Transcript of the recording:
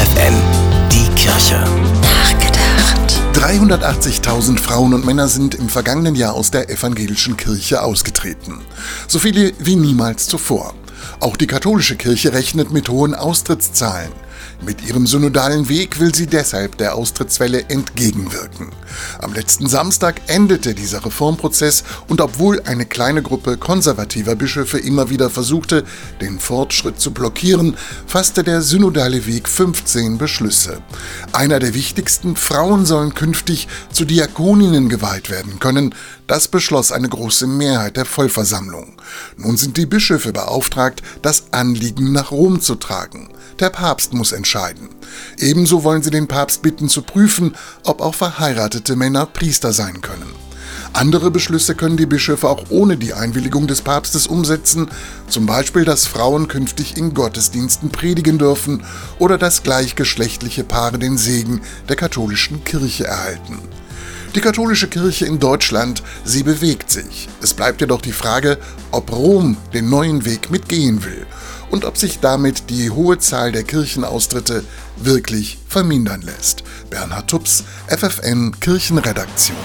FFN, die Kirche. Nachgedacht. 380.000 Frauen und Männer sind im vergangenen Jahr aus der evangelischen Kirche ausgetreten. So viele wie niemals zuvor. Auch die katholische Kirche rechnet mit hohen Austrittszahlen. Mit ihrem synodalen Weg will sie deshalb der Austrittswelle entgegenwirken. Am letzten Samstag endete dieser Reformprozess und obwohl eine kleine Gruppe konservativer Bischöfe immer wieder versuchte, den Fortschritt zu blockieren, fasste der synodale Weg 15 Beschlüsse. Einer der wichtigsten, Frauen sollen künftig zu Diakoninnen geweiht werden können. Das beschloss eine große Mehrheit der Vollversammlung. Nun sind die Bischöfe beauftragt, das Anliegen nach Rom zu tragen. Der Papst muss entscheiden. Ebenso wollen sie den Papst bitten zu prüfen, ob auch verheiratete Männer Priester sein können. Andere Beschlüsse können die Bischöfe auch ohne die Einwilligung des Papstes umsetzen, zum Beispiel, dass Frauen künftig in Gottesdiensten predigen dürfen oder dass gleichgeschlechtliche Paare den Segen der katholischen Kirche erhalten. Die katholische Kirche in Deutschland, sie bewegt sich. Es bleibt jedoch die Frage, ob Rom den neuen Weg mitgehen will und ob sich damit die hohe Zahl der Kirchenaustritte wirklich vermindern lässt. Bernhard Tups, FFN Kirchenredaktion.